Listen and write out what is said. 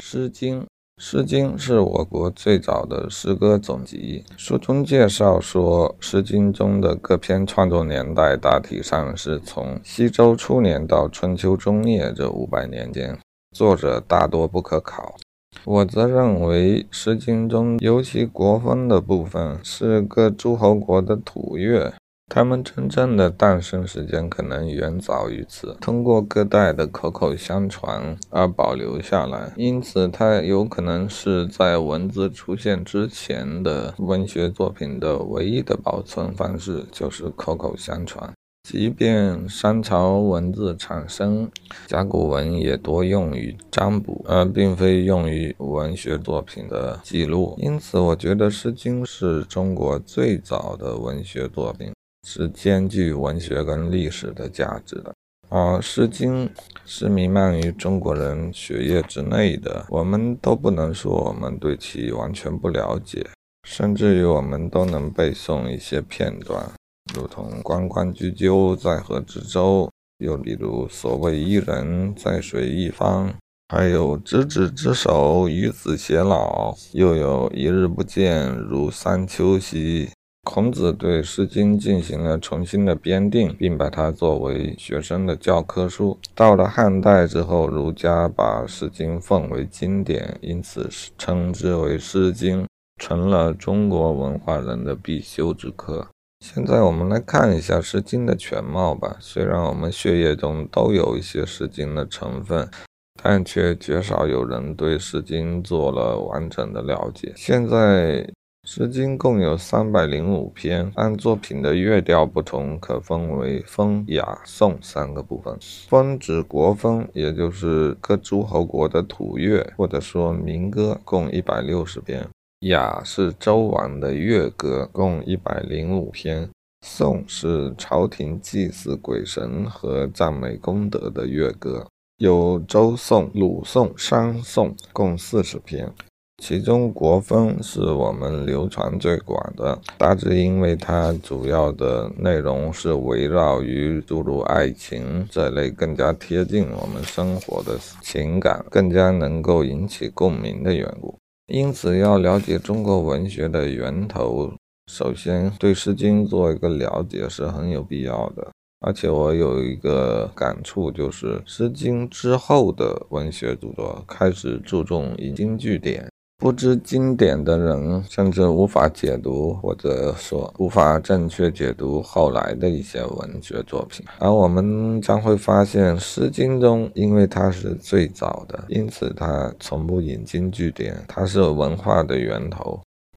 《诗经》。《诗经》是我国最早的诗歌总集。书中介绍说，《诗经》中的各篇创作年代大体上是从西周初年到春秋中叶这五百年间，作者大多不可考。我则认为，《诗经》中尤其国风的部分是各诸侯国的土乐。它们真正的诞生时间可能远早于此，通过各代的口口相传而保留下来，因此它有可能是在文字出现之前的文学作品的唯一的保存方式，就是口口相传。即便商朝文字产生，甲骨文也多用于占卜，而并非用于文学作品的记录。因此，我觉得《诗经》是中国最早的文学作品。是兼具文学跟历史的价值的。而《诗经》是弥漫于中国人血液之内的，我们都不能说我们对其完全不了解，甚至于我们都能背诵一些片段，如同“关关雎鸠，在河之洲”，又比如“所谓伊人，在水一方”，还有“执子之手，与子偕老”，又有一日不见，如三秋兮。孔子对《诗经》进行了重新的编定，并把它作为学生的教科书。到了汉代之后，儒家把《诗经》奉为经典，因此称之为《诗经》，成了中国文化人的必修之课。现在我们来看一下《诗经》的全貌吧。虽然我们血液中都有一些《诗经》的成分，但却绝少有人对《诗经》做了完整的了解。现在。《诗经》共有三百零五篇，按作品的乐调不同，可分为风、雅、颂三个部分。风指国风，也就是各诸侯国的土乐，或者说民歌，共一百六十篇；雅是周王的乐歌，共一百零五篇；颂是朝廷祭祀鬼神和赞美功德的乐歌，有周颂、鲁颂、商颂，共四十篇。其中国风是我们流传最广的，大致因为它主要的内容是围绕于诸如爱情这类更加贴近我们生活的情感，更加能够引起共鸣的缘故。因此，要了解中国文学的源头，首先对《诗经》做一个了解是很有必要的。而且我有一个感触，就是《诗经》之后的文学著作开始注重引经据典。不知经典的人，甚至无法解读，或者说无法正确解读后来的一些文学作品。而我们将会发现，《诗经》中，因为它是最早的，因此它从不引经据典，它是文化的源头。